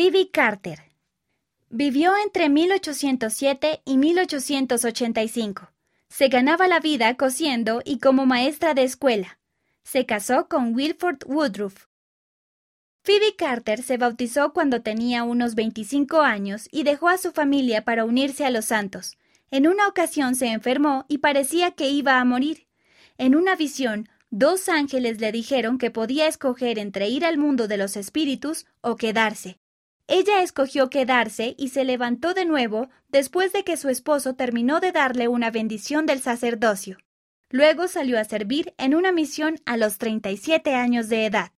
Phoebe Carter. Vivió entre 1807 y 1885. Se ganaba la vida cosiendo y como maestra de escuela. Se casó con Wilford Woodruff. Phoebe Carter se bautizó cuando tenía unos 25 años y dejó a su familia para unirse a los santos. En una ocasión se enfermó y parecía que iba a morir. En una visión, dos ángeles le dijeron que podía escoger entre ir al mundo de los espíritus o quedarse. Ella escogió quedarse y se levantó de nuevo después de que su esposo terminó de darle una bendición del sacerdocio. Luego salió a servir en una misión a los 37 años de edad.